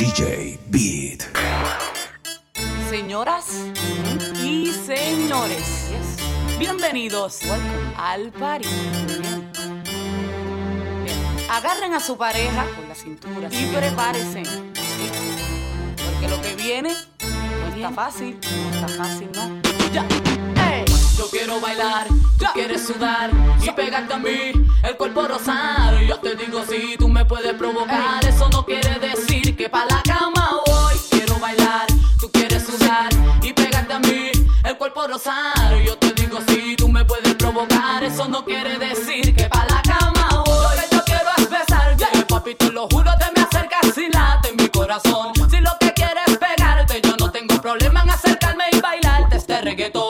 DJ Beat. Señoras y señores, bienvenidos al party. Agarren a su pareja con la cintura y prepárense. Porque lo que viene no está fácil, no está fácil, ¿no? Ya. Yo quiero bailar, tú quieres sudar y pegarte a mí, el cuerpo rosar. Yo te digo si tú me puedes provocar, eso no quiere decir que pa' la cama voy. Quiero bailar, tú quieres sudar y pegarte a mí, el cuerpo rosar. Yo te digo si tú me puedes provocar, eso no quiere decir que pa' la cama voy. Lo que yo quiero es besarte, papi, te lo juro, te me acercas y late mi corazón. Si lo que quieres es pegarte, yo no tengo problema en acercarme y bailarte este reggaetón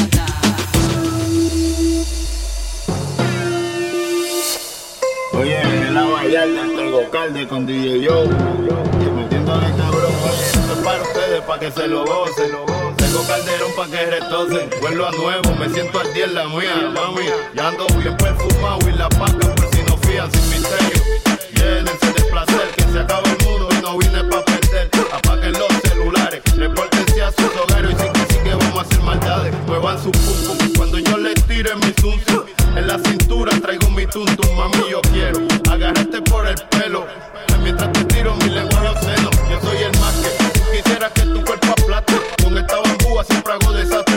Oye, en la bailar dentro del gocalde con DJ Yo. Y metiéndole cabrón, oye, esto es para ustedes, para que se lo gocen. Tengo calderón para que retocen. Vuelvo a nuevo, me siento al día en la mía, mami. Ya ando bien perfumado y la paca por si no fían sin misterio. Llénense de placer, que se acaba el mundo y no vine pa' perder. Apaguen los celulares, repórtense a sus hogares y sí que sí que vamos a hacer maldades. Muevan su pum cuando yo les tire mi zum. En la cintura traigo mi tuntum, mami, yo quiero agarrarte por el pelo. Mientras te tiro mi lengua los senos, yo soy el más que tú que tu cuerpo aplaste. Con esta bambúa siempre hago desastre,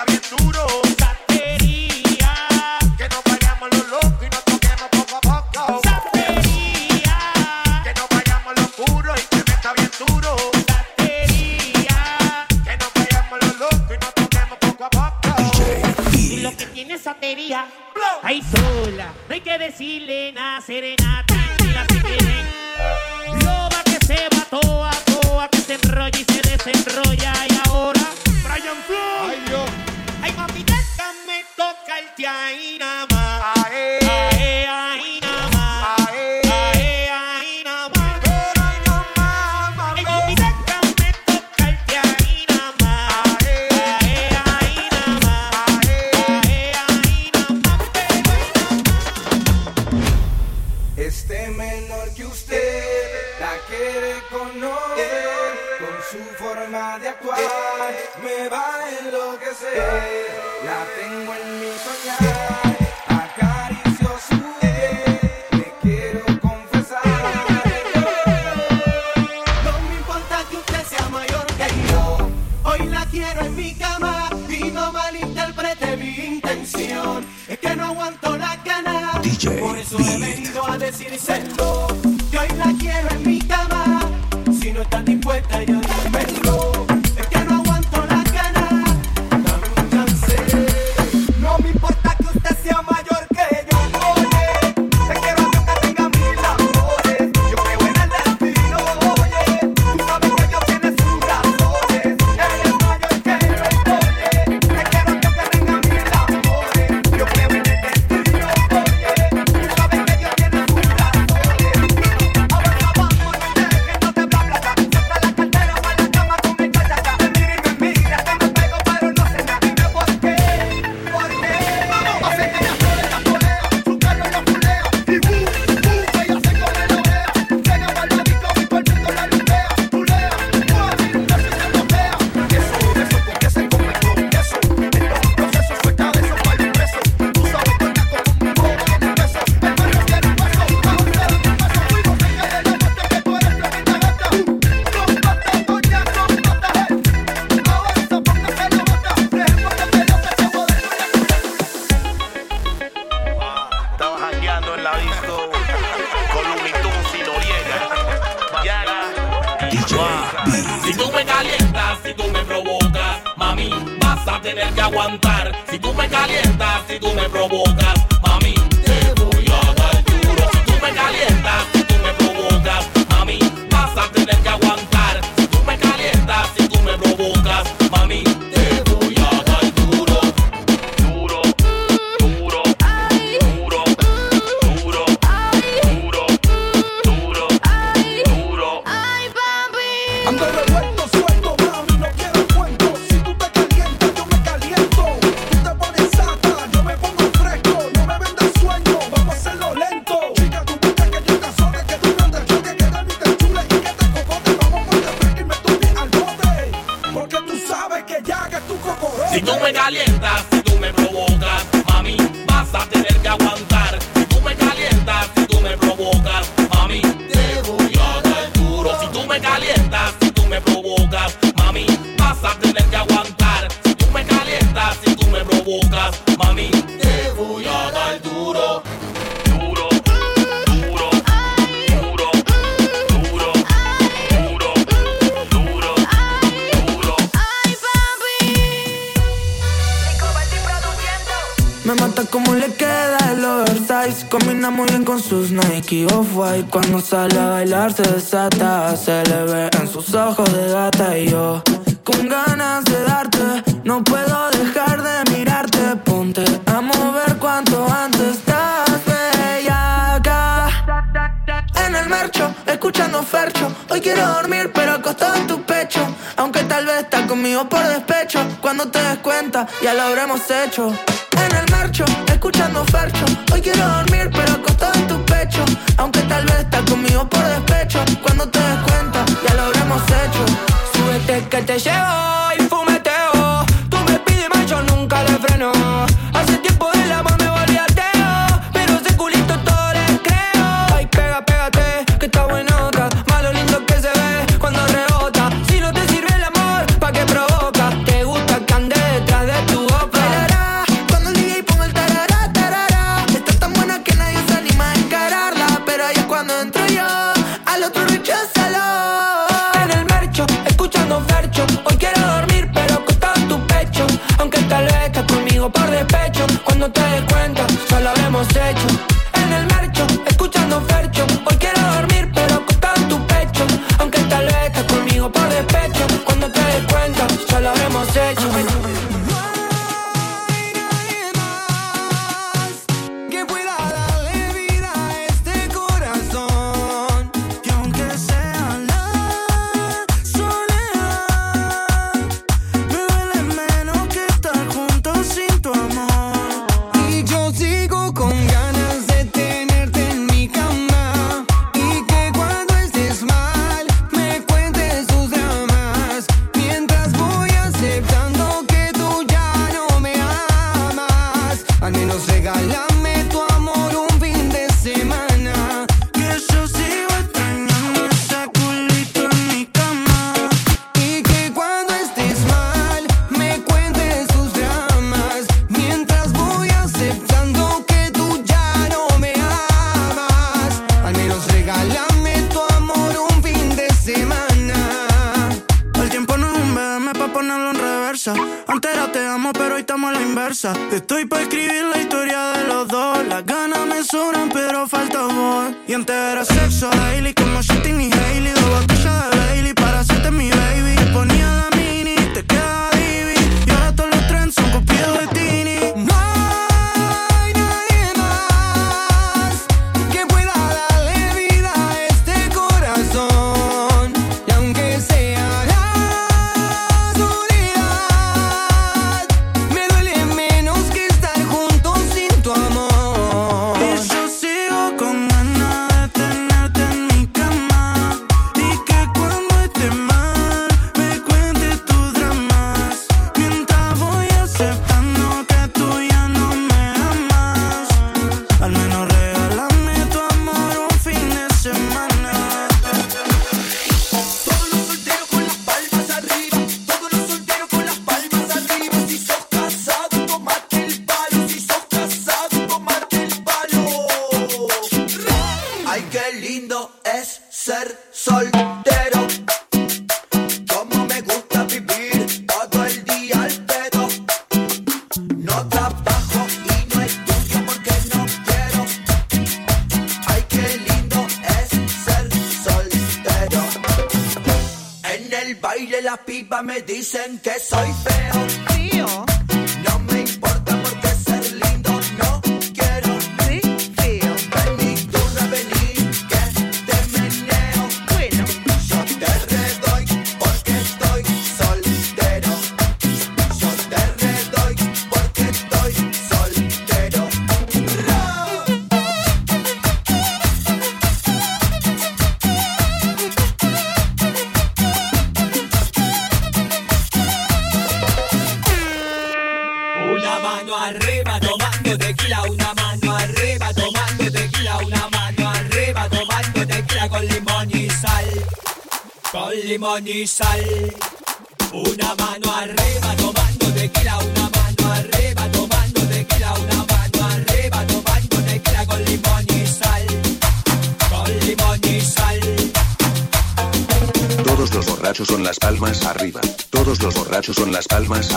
está bien duro.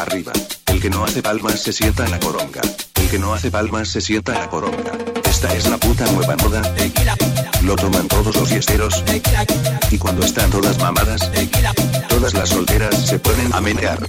arriba. El que no hace palmas se sienta en la coronga. El que no hace palmas se sienta en la coronga. Esta es la puta nueva moda. Lo toman todos los yesteros. Y cuando están todas mamadas, todas las solteras se ponen a menear.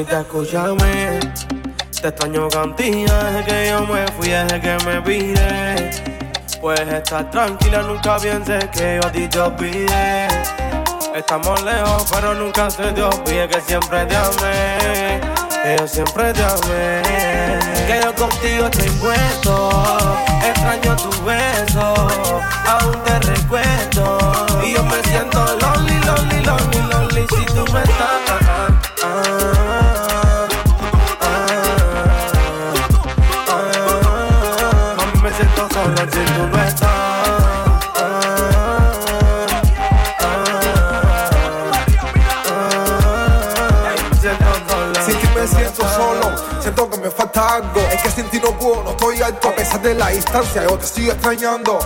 mamita, escúchame. Te extraño cantidad, desde que yo me fui, desde que me pide. Puedes estar tranquila, nunca pienses que yo a ti te olvidé. Estamos lejos, pero nunca se te olvide que siempre te amé. Que yo siempre te amé. Que yo contigo estoy puesto. Extraño tu beso. Aún te recuerdo. Y yo me siento lonely, lonely, lonely, lonely. Si tú me estás. sin no puedo, no estoy alto. A pesar de la distancia, yo te sigo extrañando.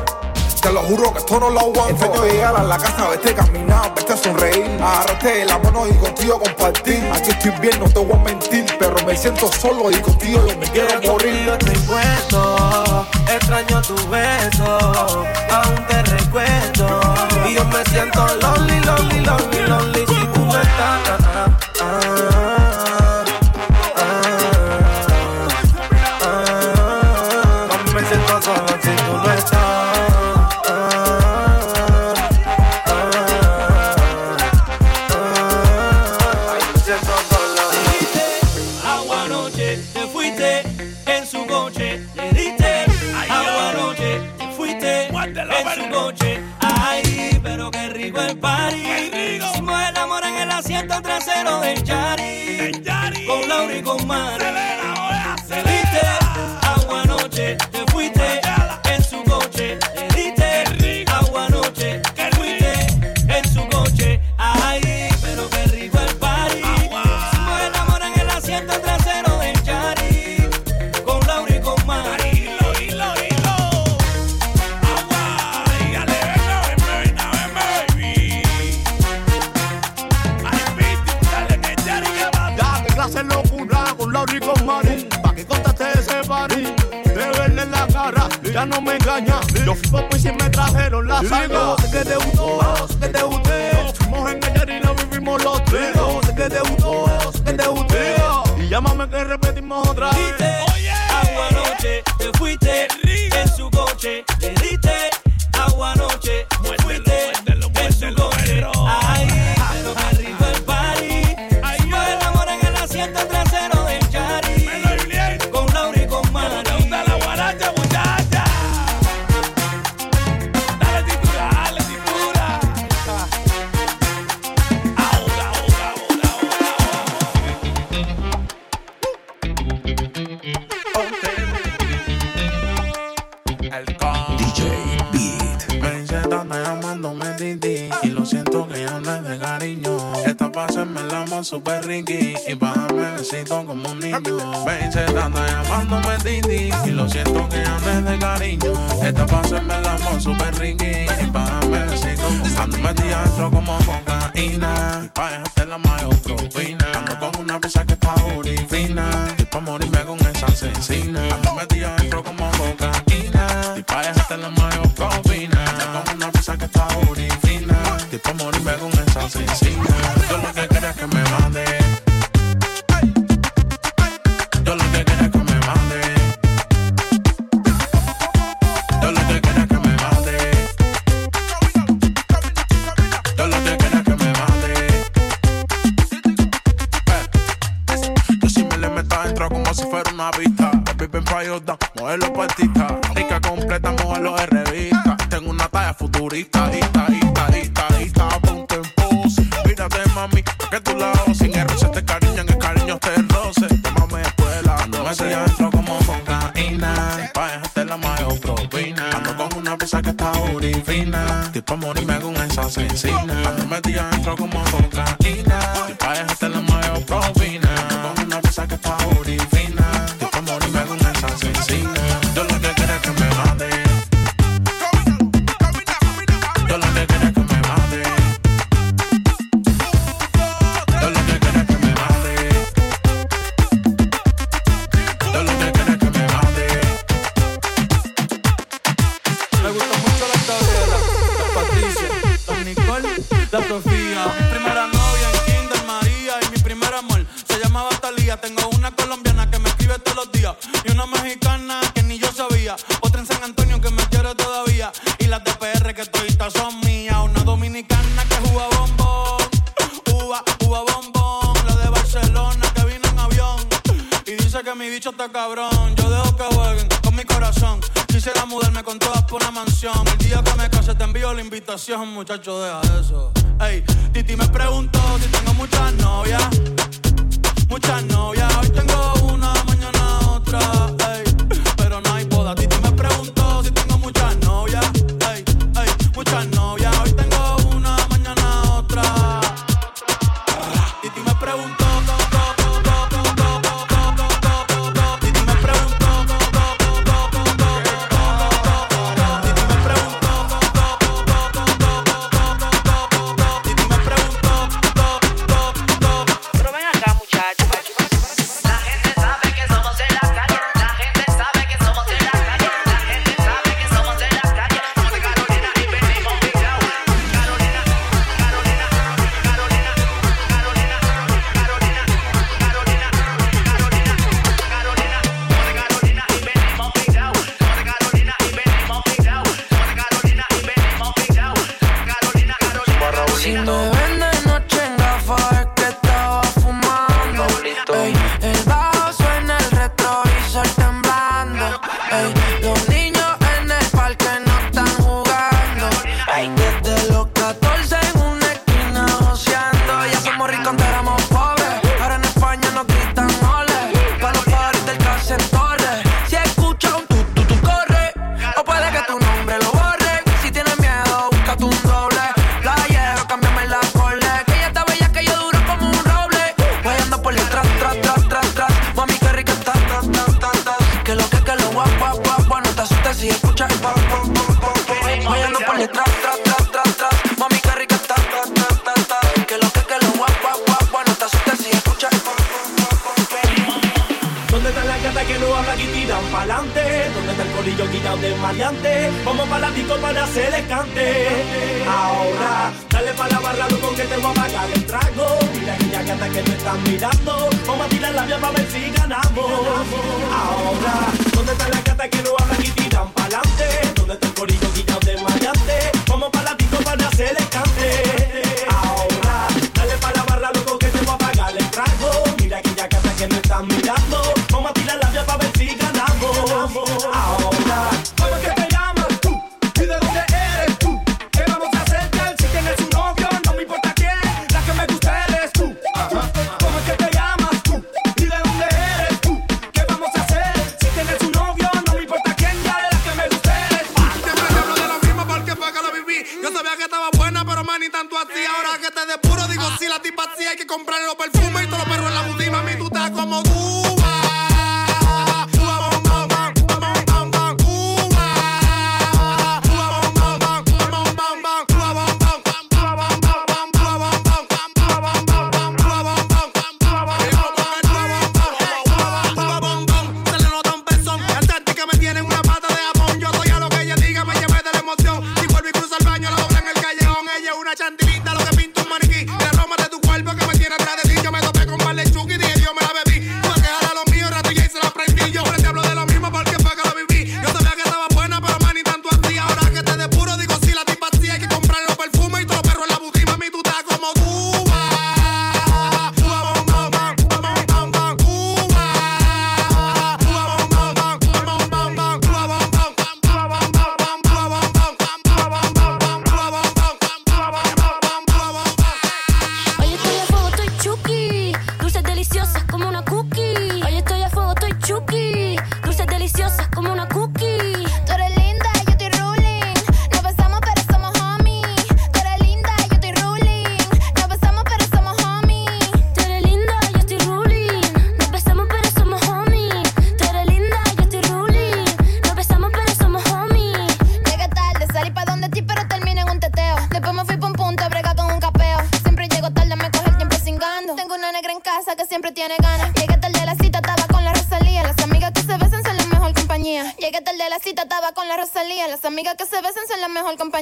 Te lo juro que esto no lo aguanto. Enseño llegar a la casa, vete caminar, vete sonreír. Agarrarte la mano y contigo compartir. Aquí estoy bien, no te voy a mentir. Pero me siento solo y contigo yo me quiero morir. Yo estoy puesto, extraño tu beso. Aún te recuerdo. Y yo me siento lonely, lonely, lonely, lonely. Si tú no estás judge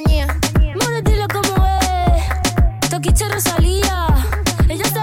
compañía. Como es. Toquiche Rosalía. Ella está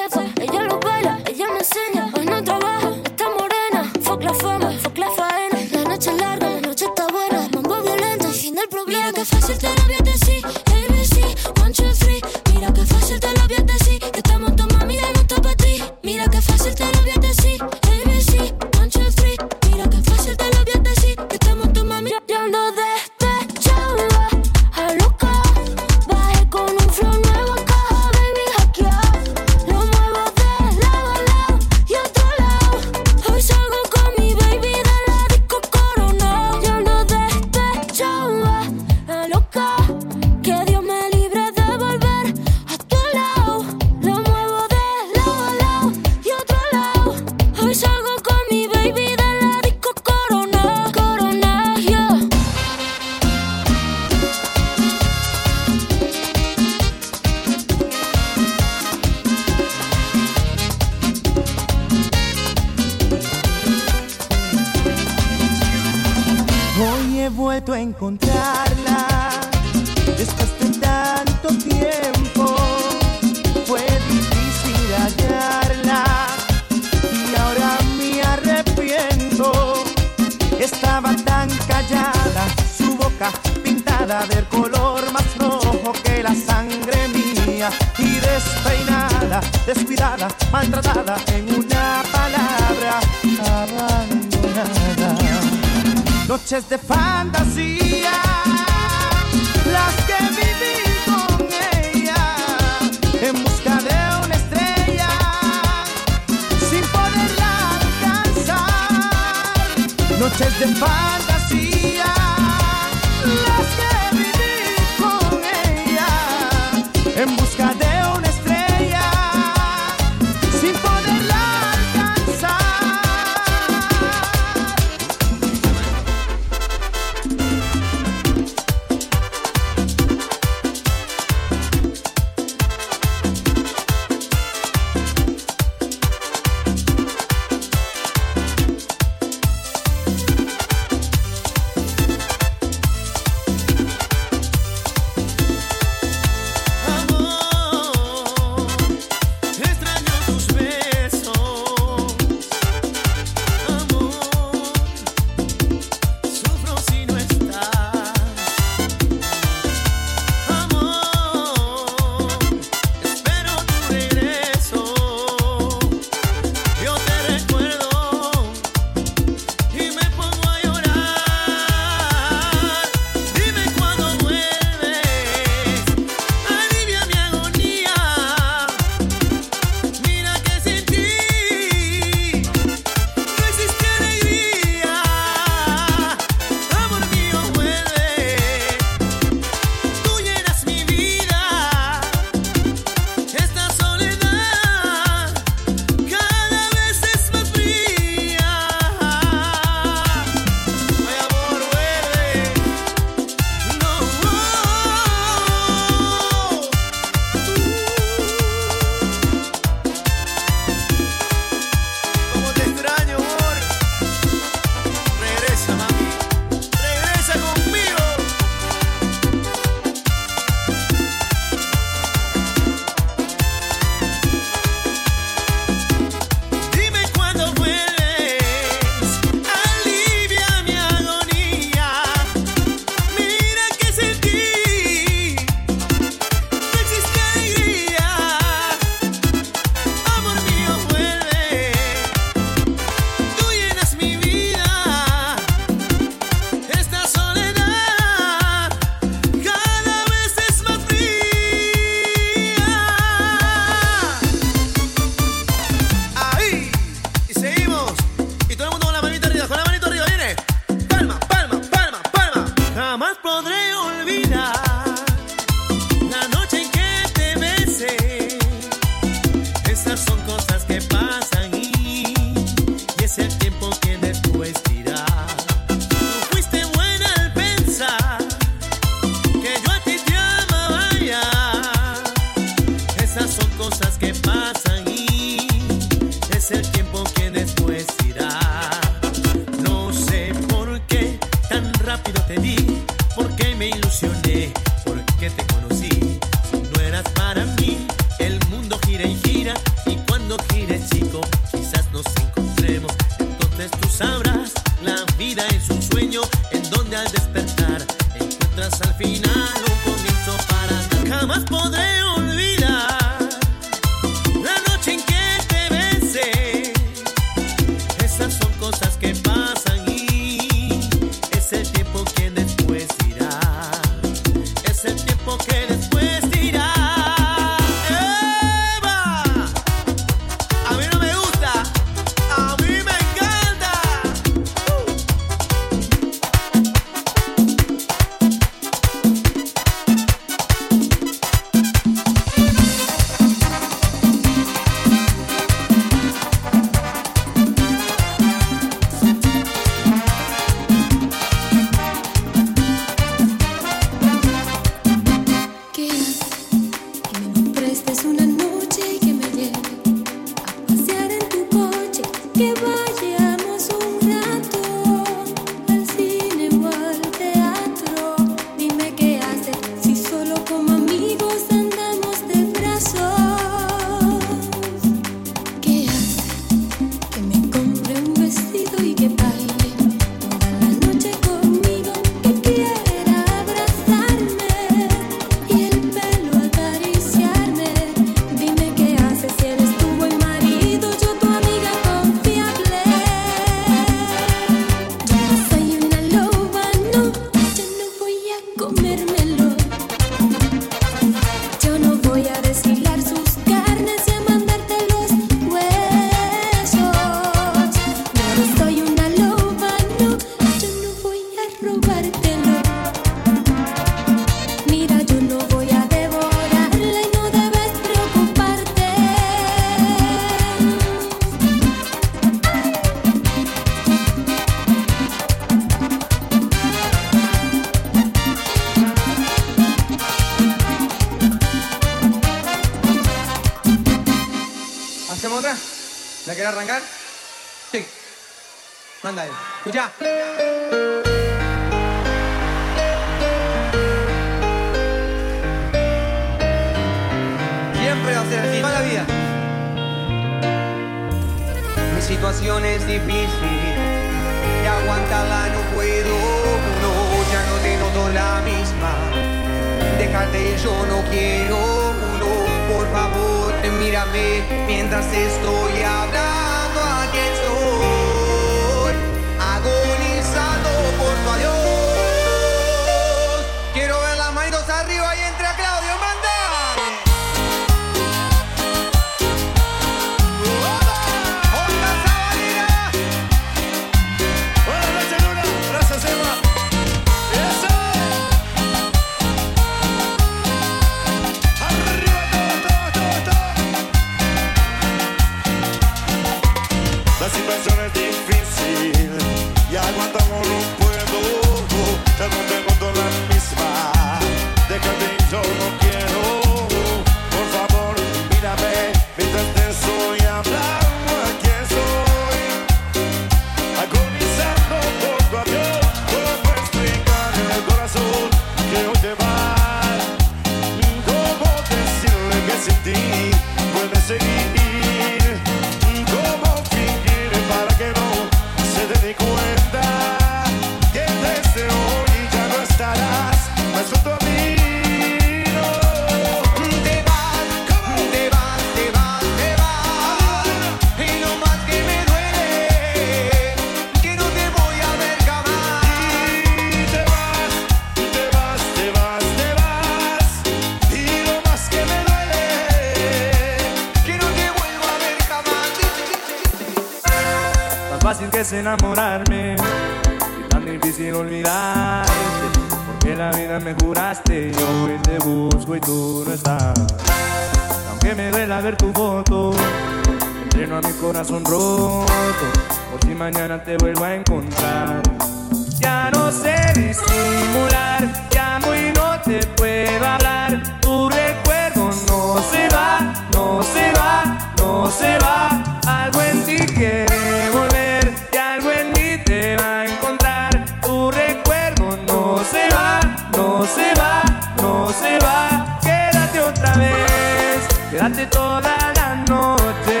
quédate toda la noche.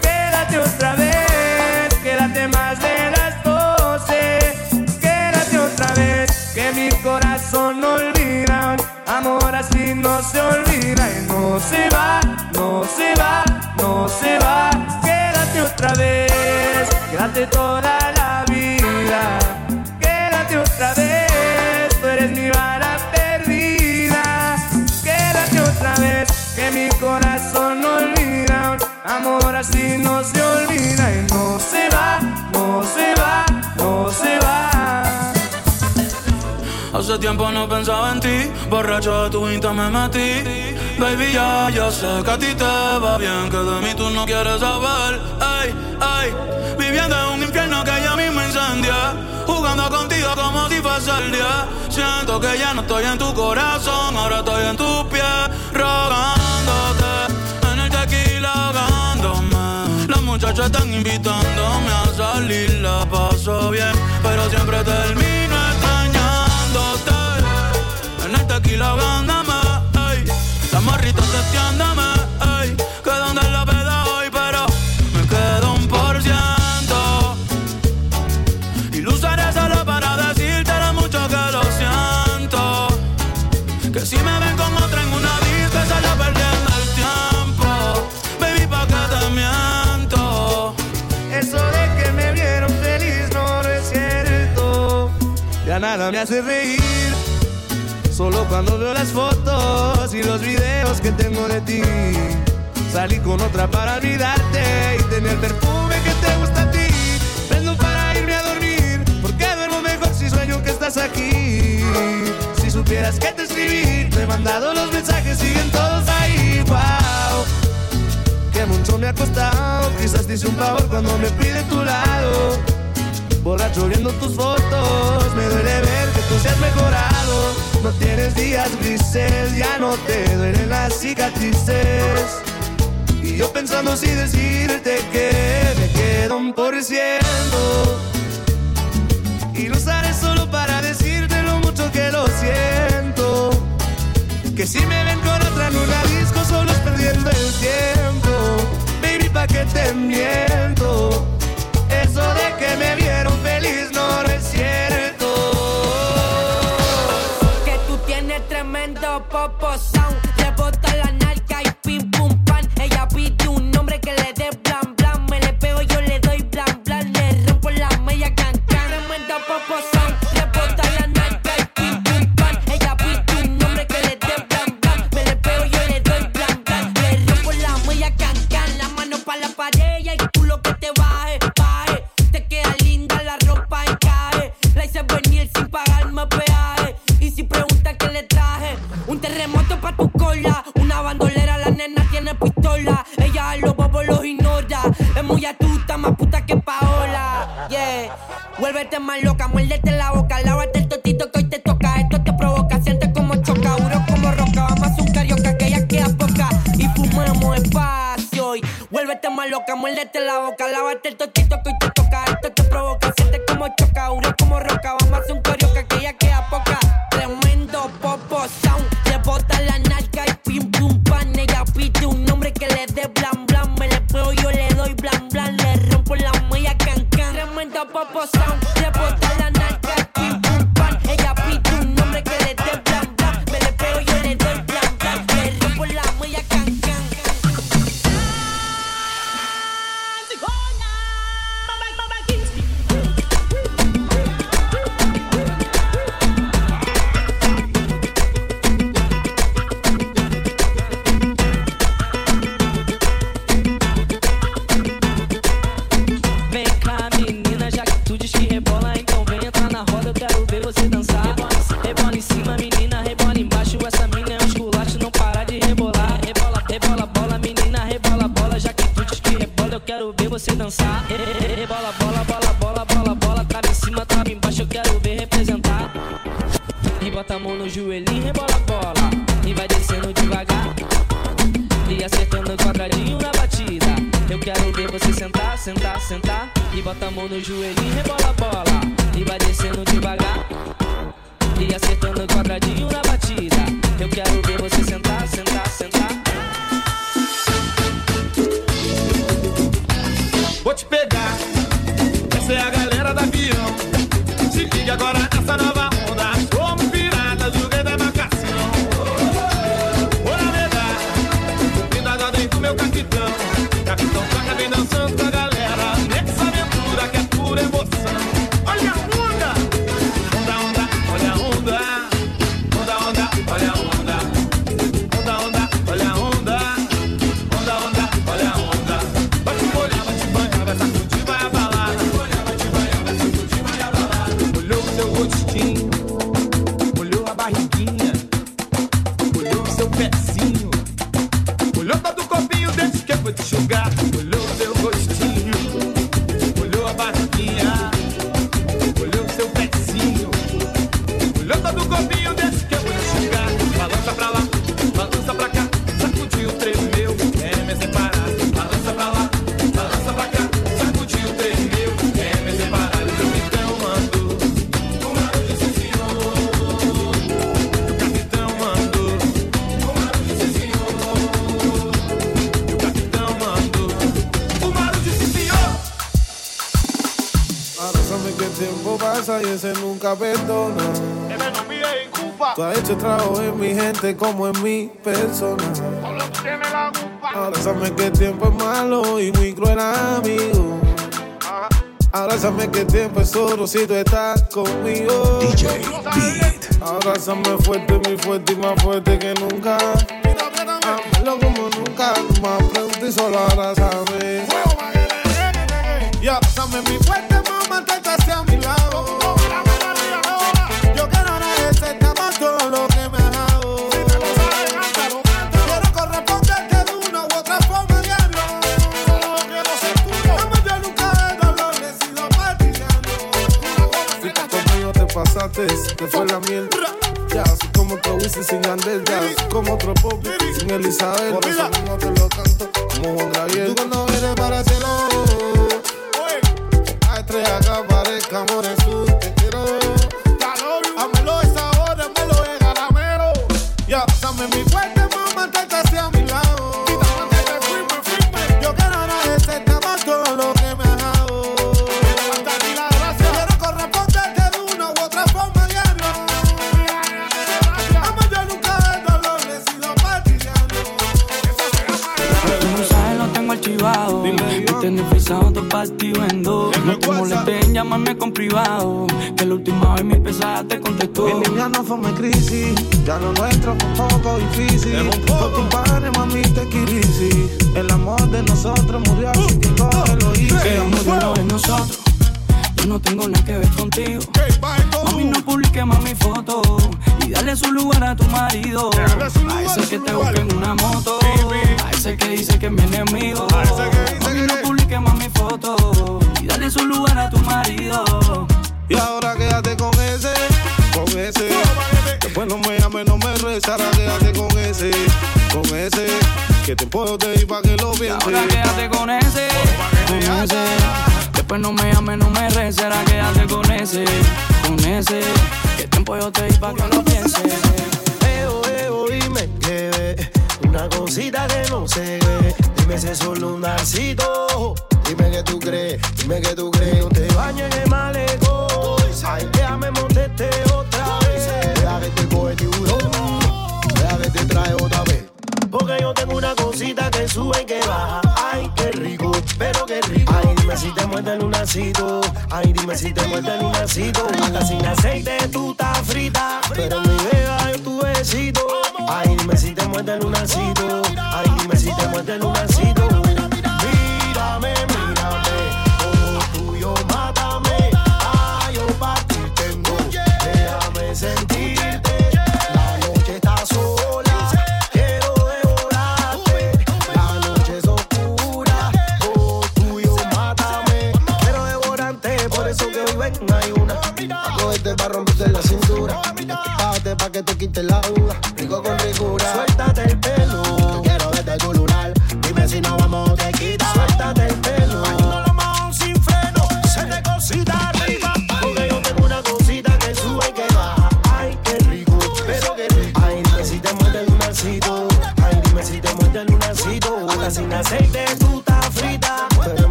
Quédate otra vez, quédate más de las doce. Quédate otra vez, que mi corazón no olvida. Amor así no se olvida y no se va, no se va, no se va. Quédate otra vez, quédate toda la tiempo no pensaba en ti, borracho de tu insta me metí. Baby, ya, ya sé que a ti te va bien, que de mí tú no quieres saber. Ay, ay, viviendo en un infierno que ya mismo incendia. Jugando contigo como si fuese el día. Siento que ya no estoy en tu corazón, ahora estoy en tus pies, rogándote. En el tequila ahogándome. Las muchachas están invitándome a salir, la paso bien, pero siempre termino extrañándote. En el tequila ahogándome, ey. Las morritas testeándome, Me hace reír. Solo cuando veo las fotos y los videos que tengo de ti. Salí con otra para olvidarte y tener perfume que te gusta a ti. Prendo para irme a dormir, porque duermo mejor si sueño que estás aquí. Si supieras que te escribí, te he mandado los mensajes, siguen todos ahí. Wow que mucho me ha costado. Quizás te hice un favor cuando me pide tu lado. Borracho viendo tus fotos, me duele ver que tú seas mejorado. No tienes días grises, ya no te duelen las cicatrices. Y yo pensando si decirte que me quedo un por. Y lo usaré solo para decirte lo mucho que lo siento. Que si me ven con otra en una disco solo es perdiendo el tiempo Baby, pa' que te miento Eso de que me up a bus. Vuélvete más loca, muérdete la boca. Lávate el totito que hoy te toca. Esto te provoca, sientes como choca. Duro como roca. Vamos a un carioca que ya queda poca. Y fumamos espacio. Y vuélvete más loca, muérdete la boca. Lávate el totito que hoy te toca. Esto te provoca, sientes como choca. Duro como roca. se haga como en mi persona. Ahora sabes que el tiempo es malo y muy cruel, amigo. Abrázame que el tiempo es oro si tú estás conmigo. DJ Beat. Abrázame fuerte, muy fuerte y más fuerte que nunca. Ámalo como nunca, más pronto y solo abrázame. Y abrázame mi fuerte, mamá, te a mi lado.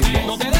Simón.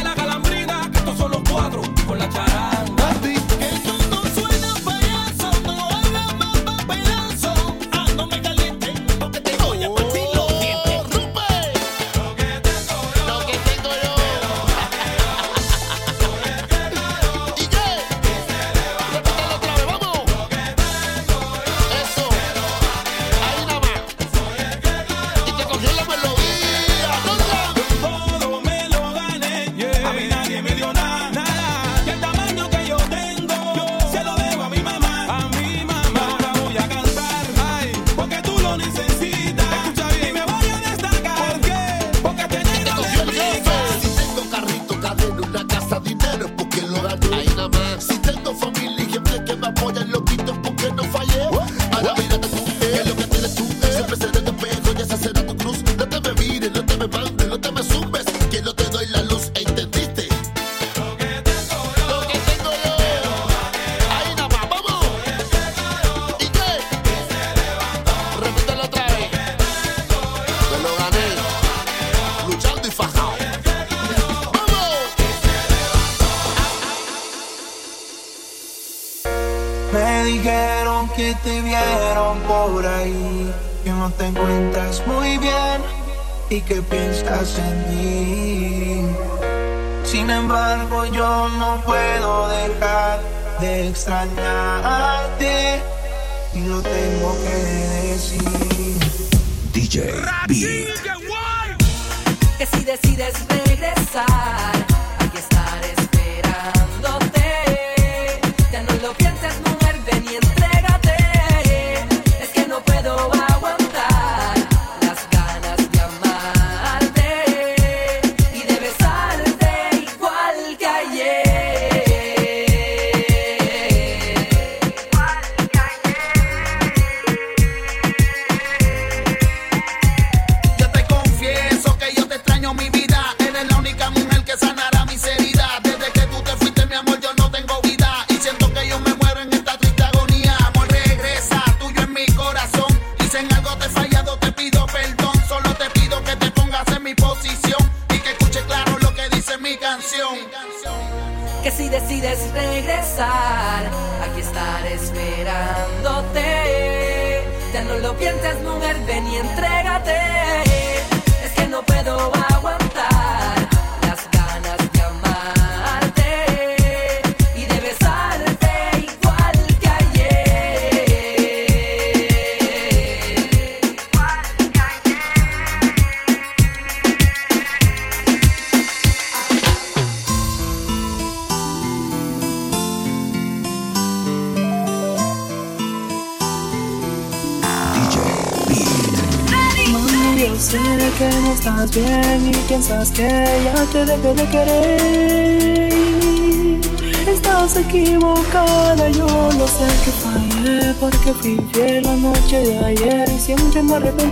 que piensas en mí. Sin embargo, yo no puedo dejar de extrañarte y lo tengo que decir. DJ Beat. Que si decides arrepentido.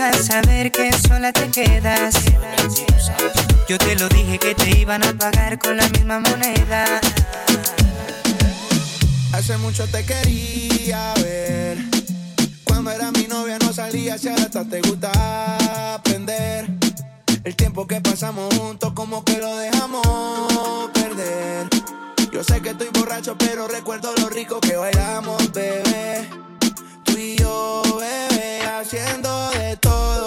Choca saber que sola te quedas. Yo te lo dije que te iban a pagar con la misma moneda. Hace mucho te quería ver. Cuando era mi novia no salía, si hasta te gusta aprender. El tiempo que pasamos juntos, como que lo dejamos perder. Yo sé que estoy borracho, pero recuerdo lo rico que bailamos, bebé. Y yo, bebé, haciendo de todo.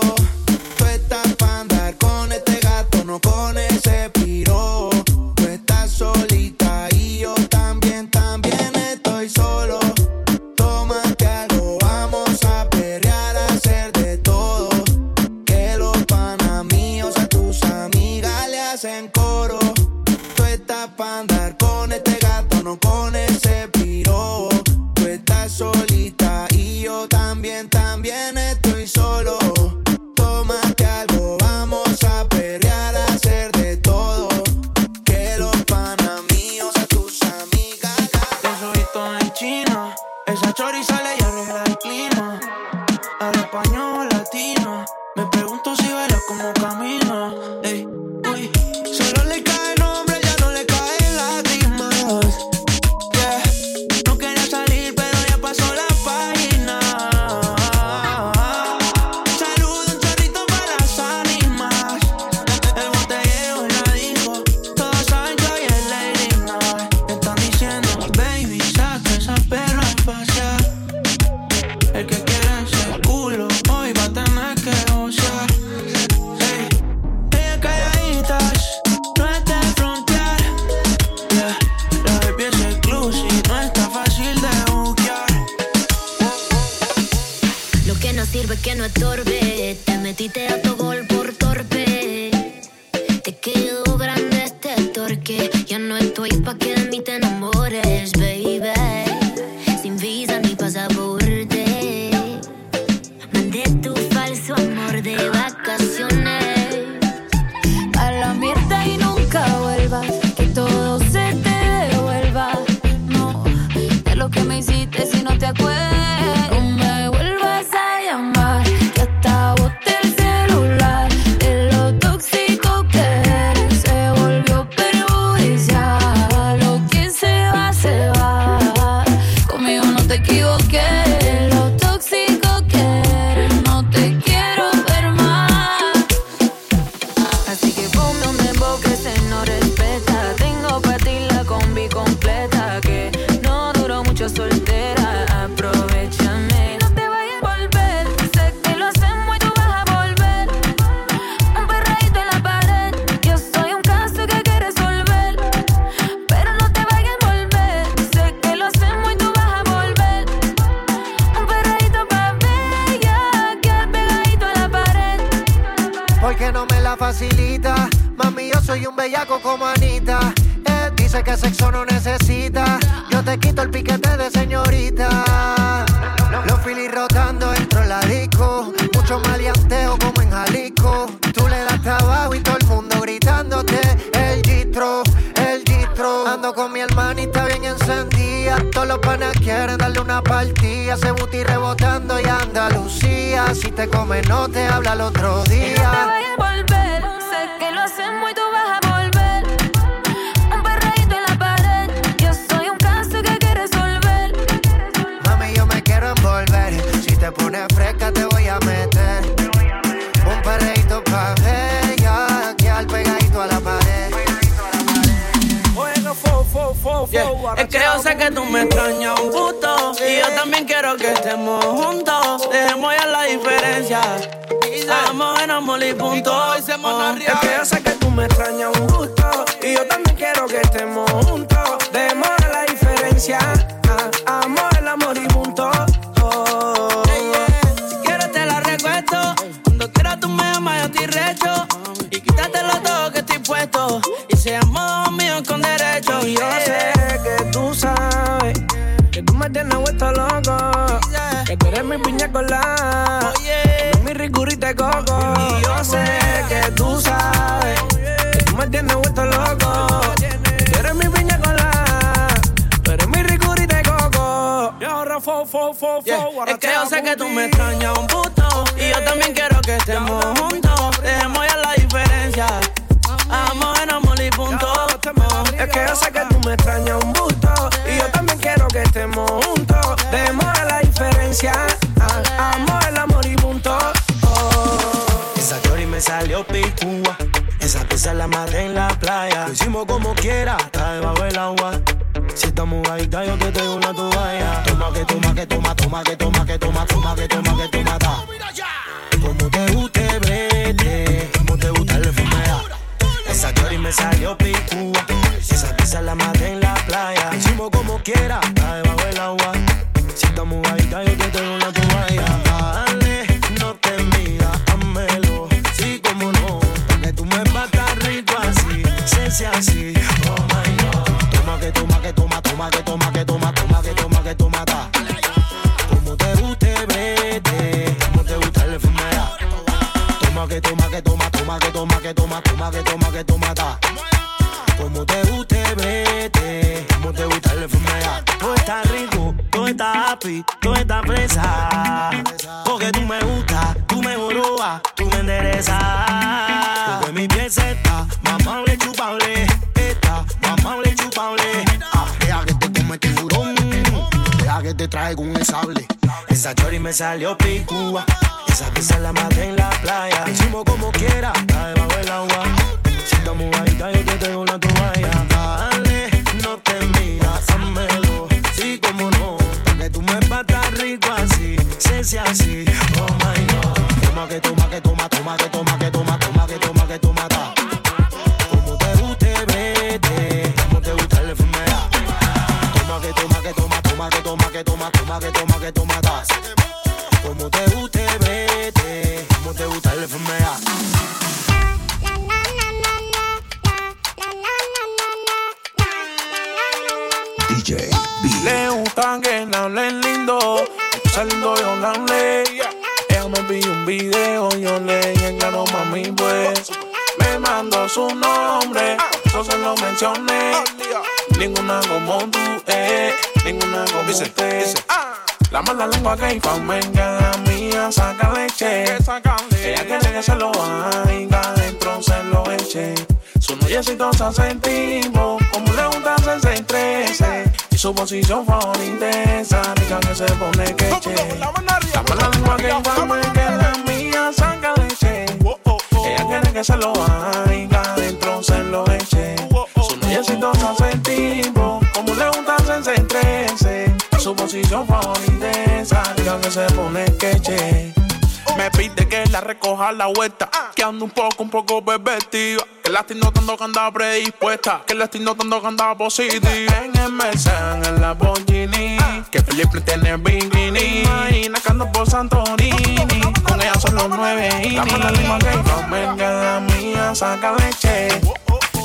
predispuesta. Que la estoy notando que anda positiva. En el Mercedes, en la Lamborghini. Que Felipe tiene bikini. Imagina que ando por Santorini. Con ella son los nueve y la no me queda mía, saca leche.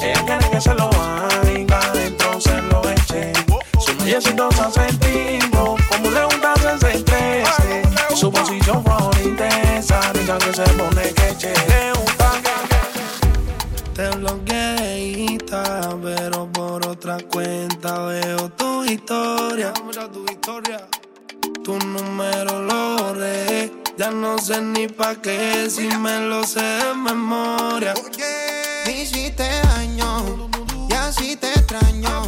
Ella quiere que se lo valga, entonces lo eche. Su noyecito se sentido, como le gusta se estrese. Su posición favorita es esa, que se pone queche. veo tu historia. Tu historia. Tu número lo. Ya no sé ni pa' qué, si me lo sé de memoria. Porque me hiciste daño y así te extraño.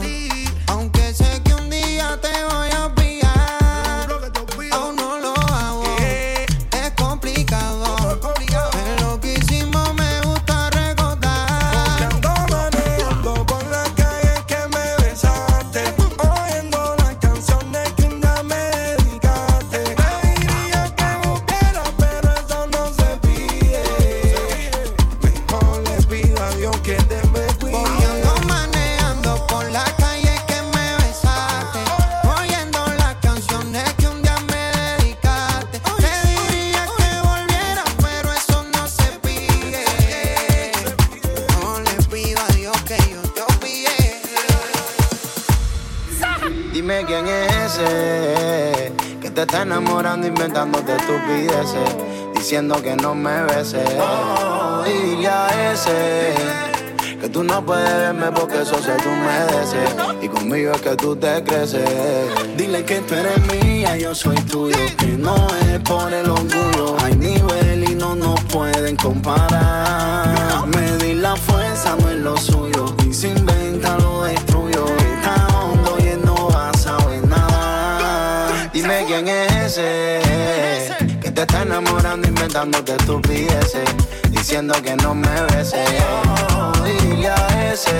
Aunque sé que un día te voy enamorando, inventándote estupideces, diciendo que no me beses. Oh, dile a ese que tú no puedes verme porque eso se tú mereces. Y conmigo es que tú te creces. Dile que tú eres mía, yo soy tuyo. Que no es por el orgullo. Hay nivel y no nos pueden comparar. Medir la fuerza no es lo suyo. Que te está enamorando, inventándote estupideces, diciendo que no me beses. Dile a ese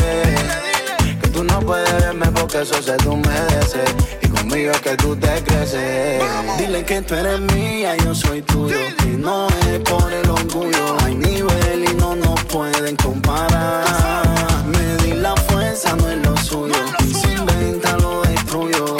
que tú no puedes verme porque eso se tú mereces. Y conmigo es que tú te creces. Dile que tú eres mía, yo soy tuyo. Y no es por el orgullo. Hay nivel y no nos pueden comparar. Medir la fuerza no es lo suyo. Y si inventa lo destruyo.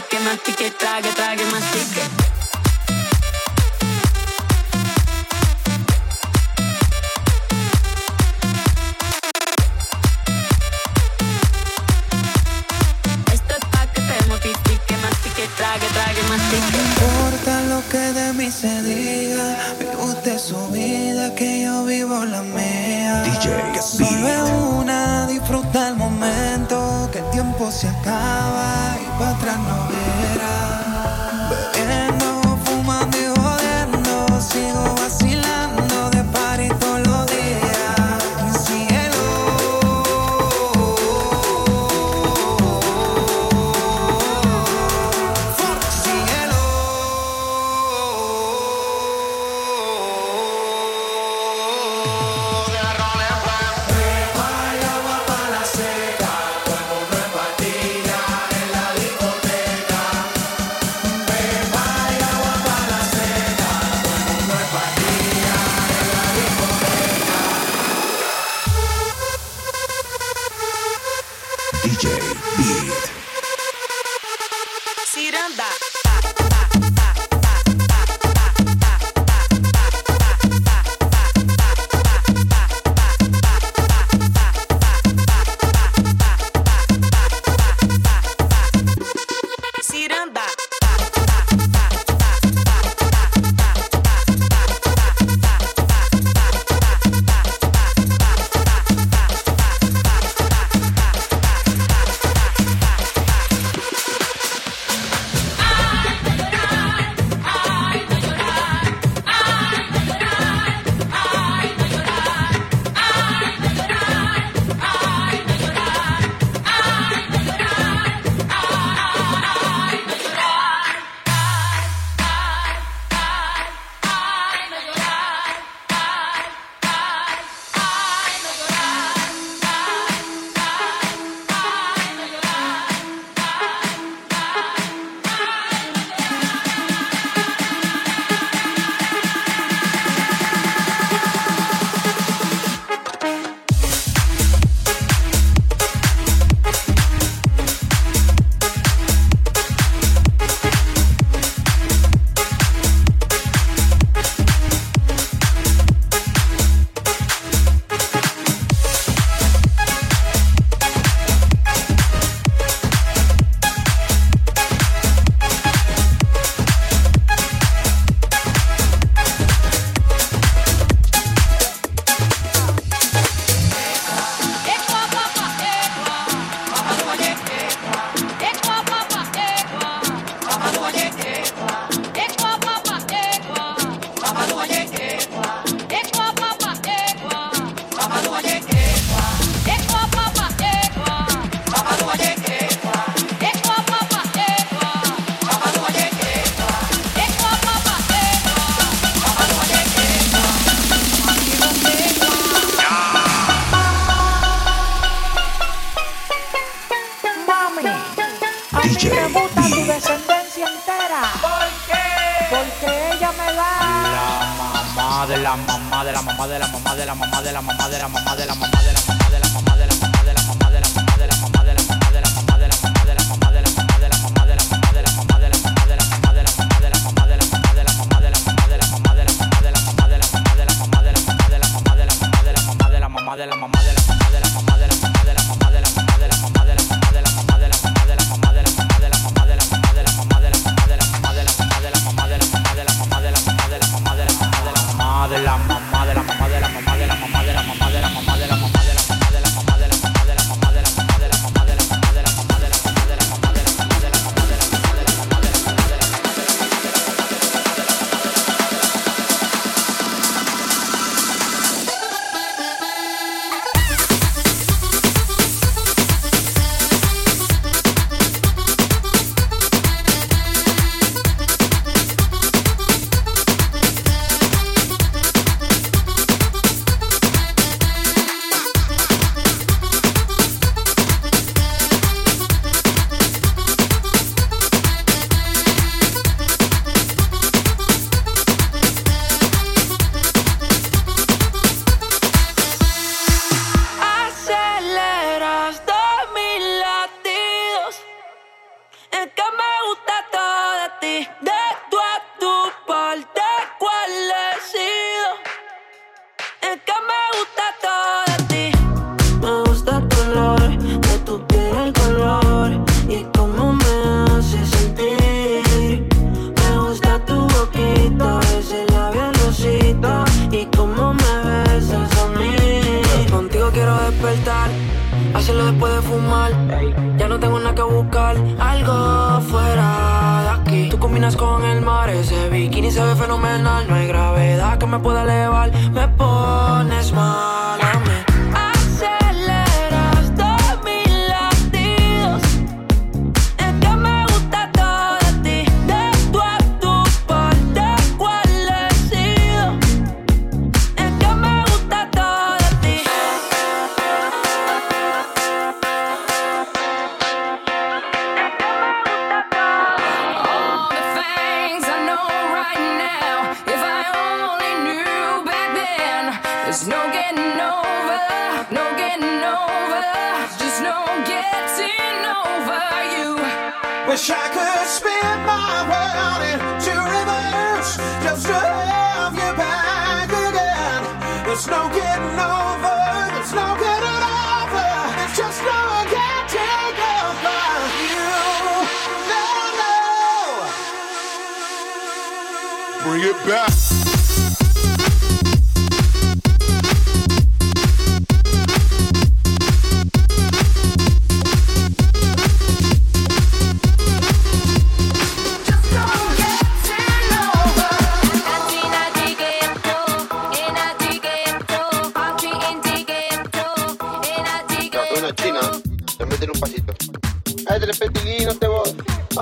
Te mortifique, mastique, trague, trague, mastique.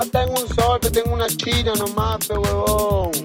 Falta en un sol, que tengo una china nomás, pe huevón.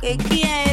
que quiero.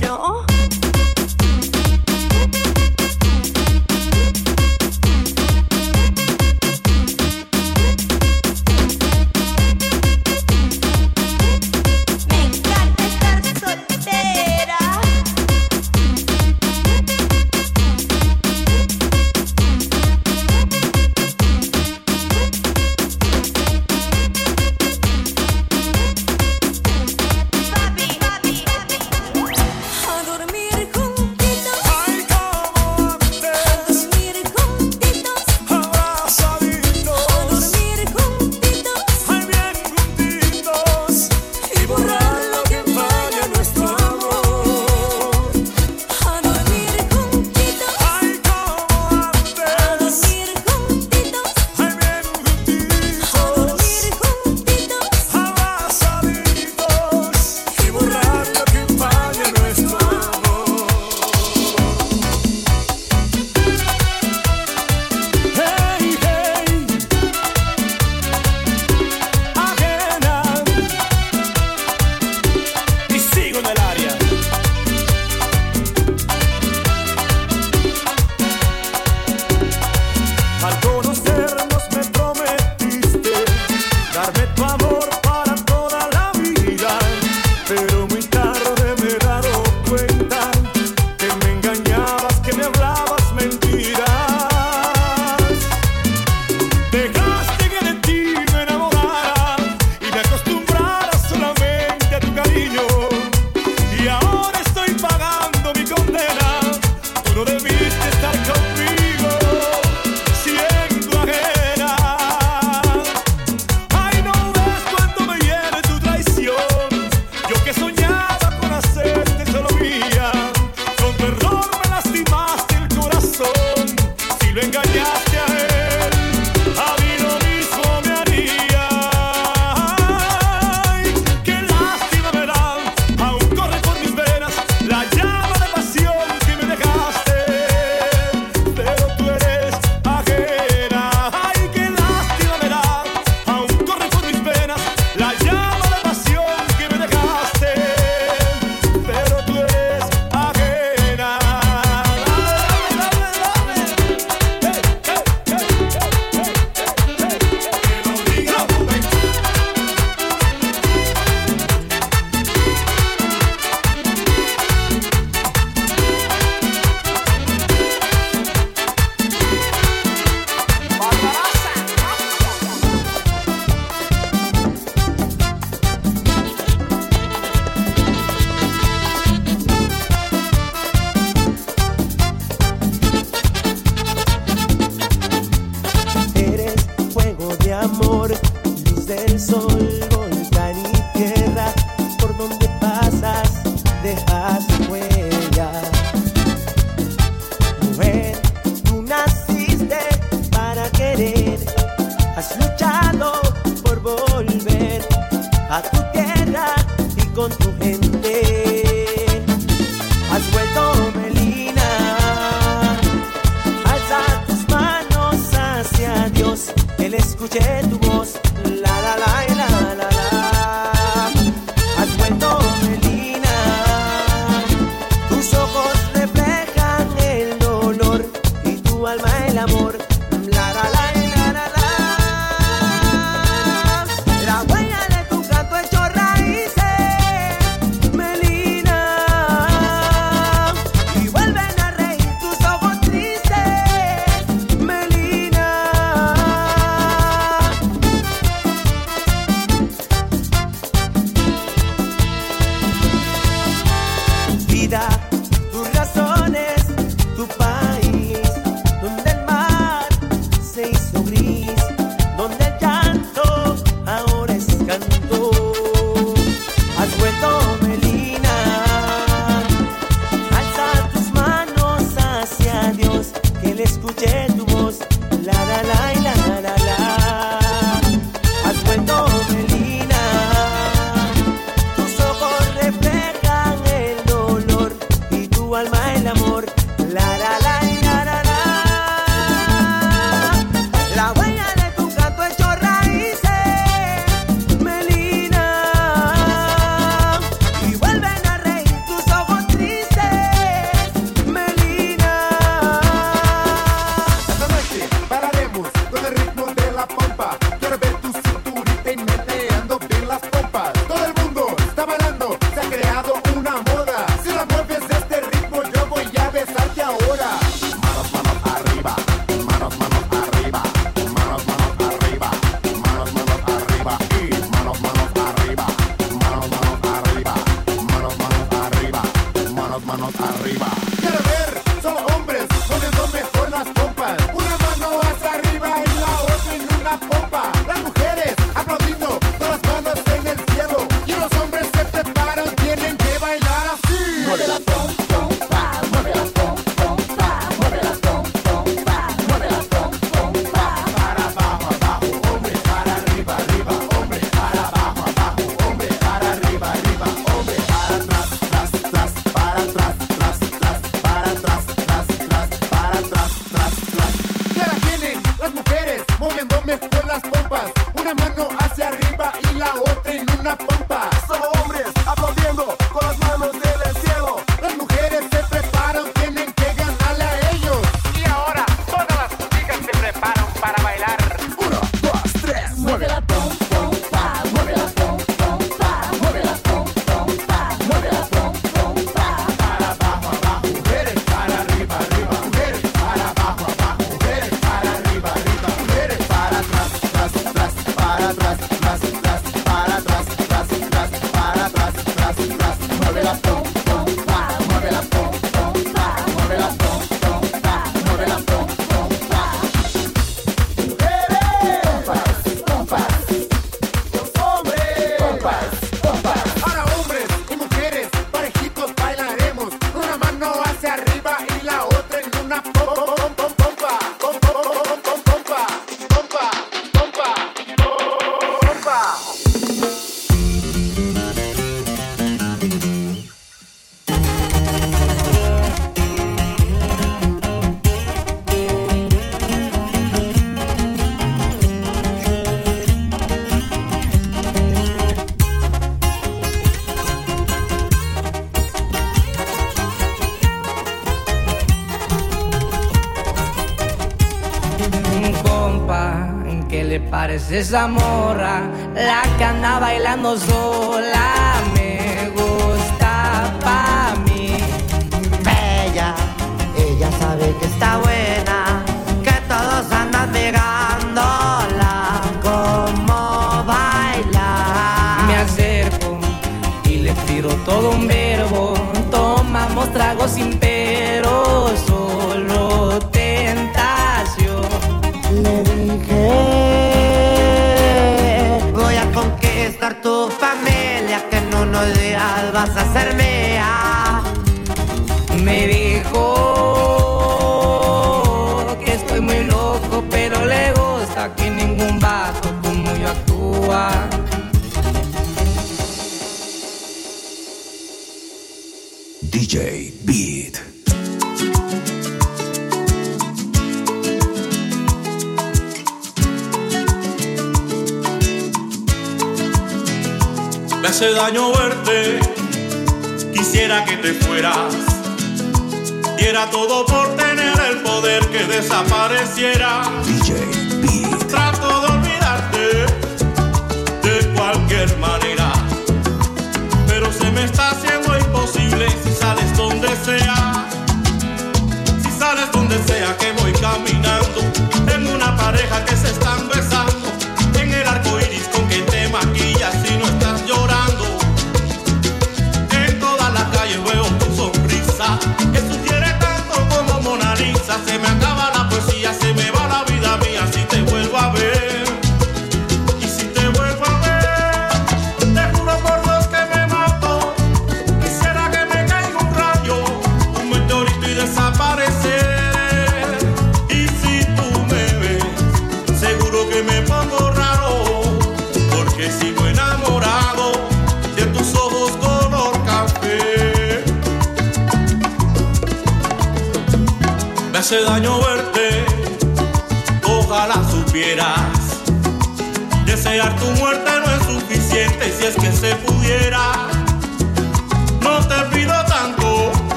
Parece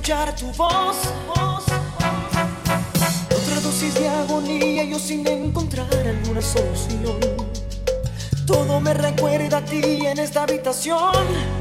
escuchar tu voz. Otra dosis de agonía, yo sin encontrar alguna solución. Todo me recuerda a ti en esta habitación.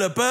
le.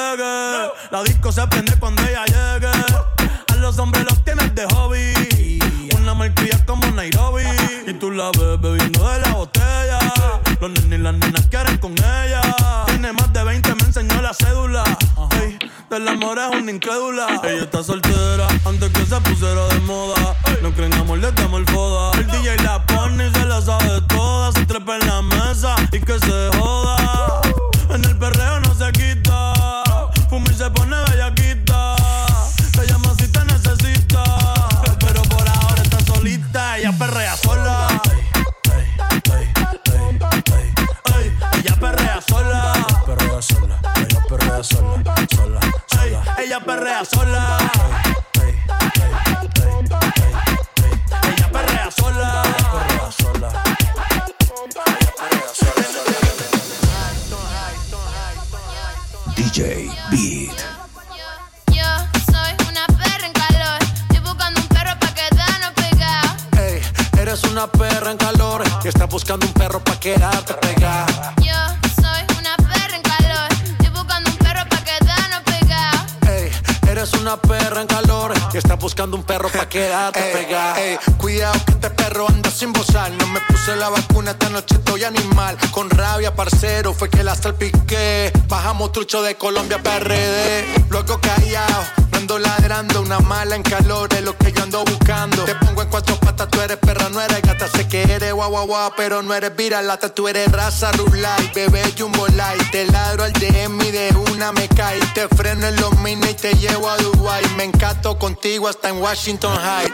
de Colombia PRD. Luego callado, no ando ladrando. Una mala en calor es lo que yo ando buscando. Te pongo en cuatro patas, tú eres perra, no eres gata. Sé que eres guau guau guau, pero no eres viralata. Tú eres raza rulay, bebé jumbo light. Te ladro al DM y de una me cae. Te freno en los mines y te llevo a Dubai. Me encanto contigo hasta en Washington High.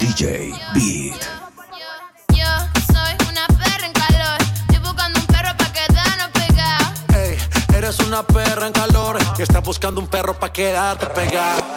DJ Beat. olhar, te pegar.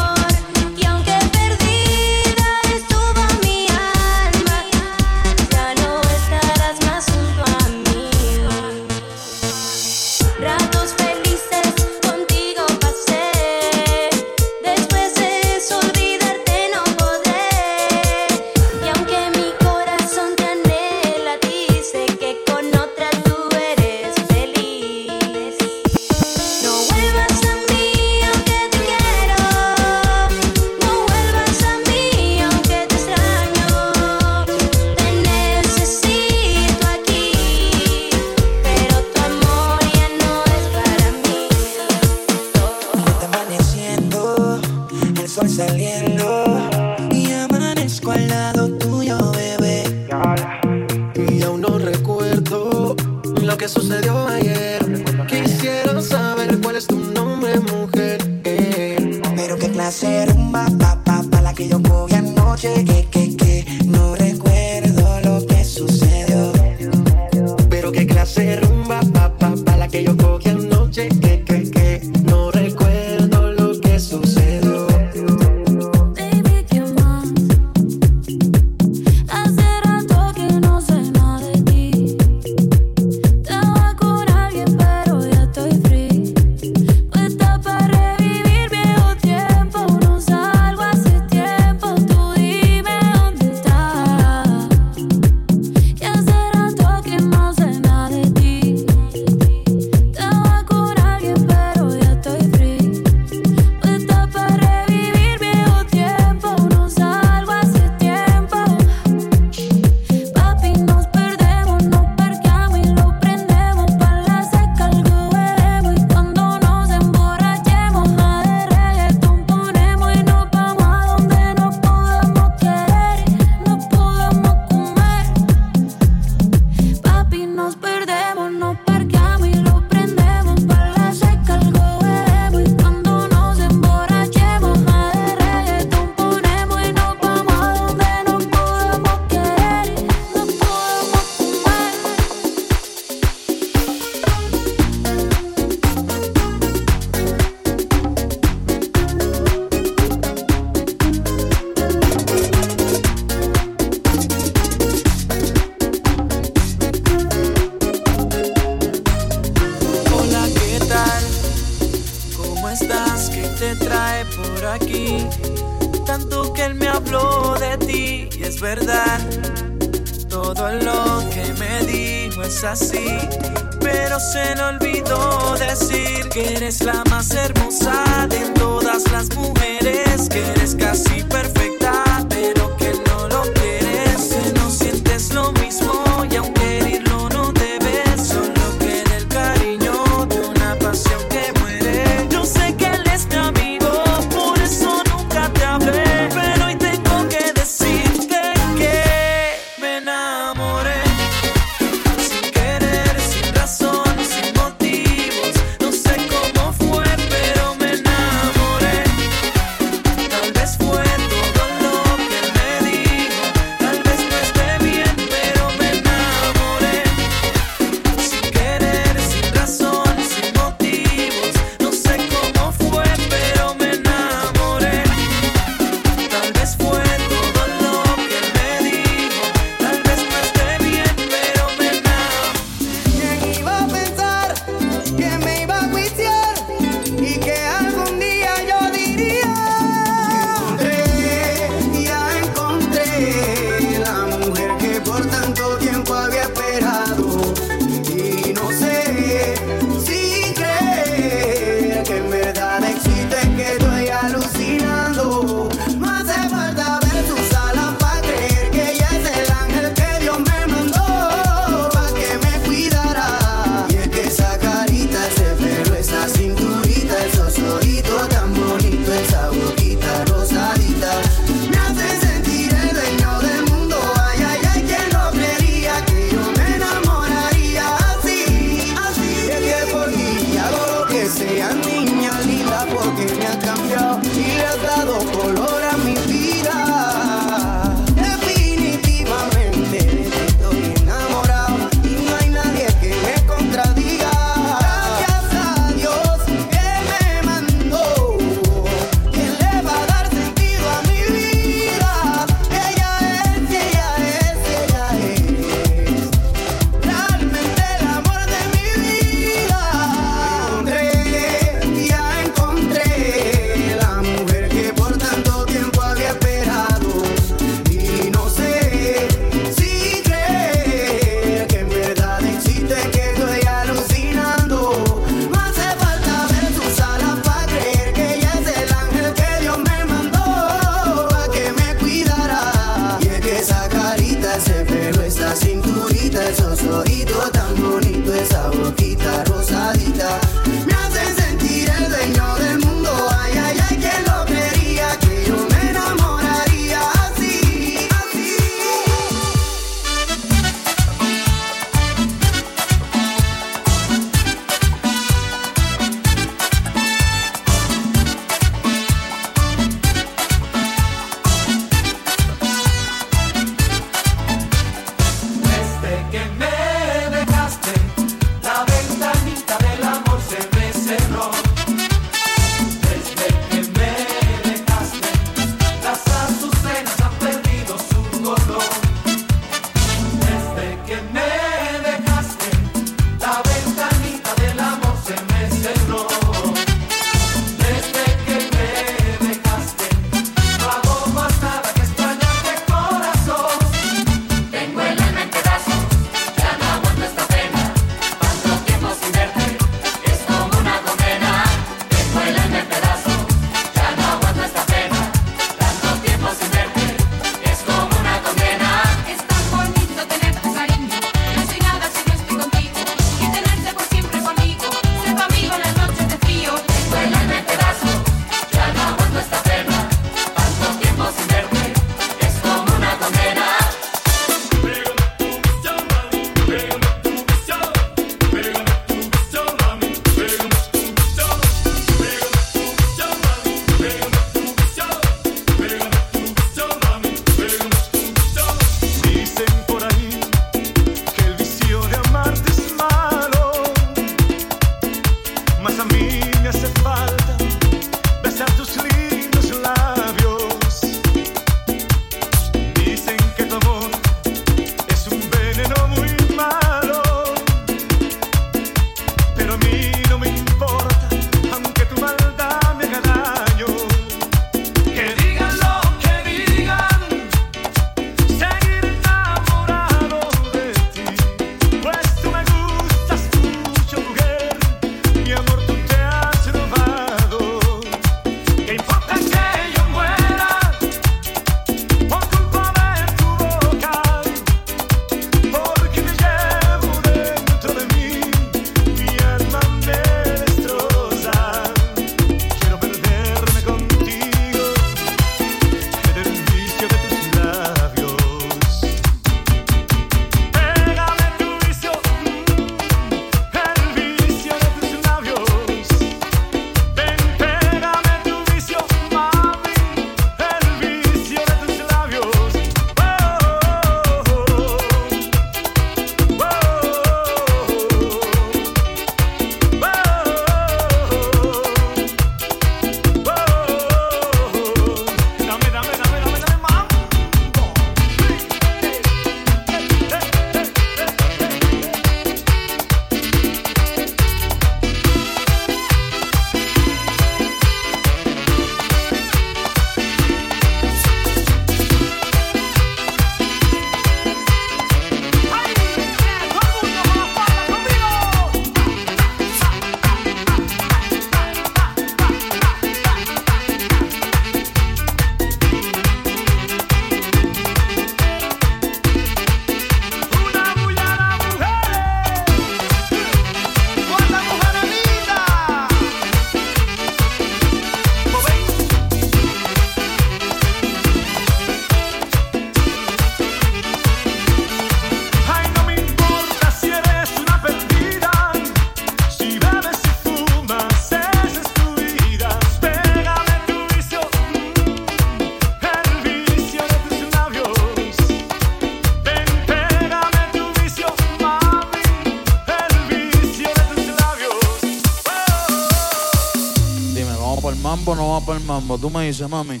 como tú me dices, mami.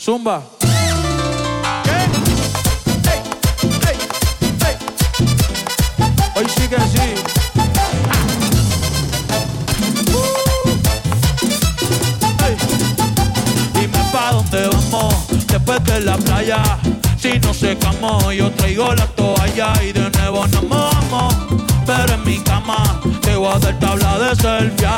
Zumba. Hoy sí que sí. después de la playa. Si no se camó, yo traigo la toalla y de nuevo nos mojamos. Pero en mi cama te voy a dar tabla de selfie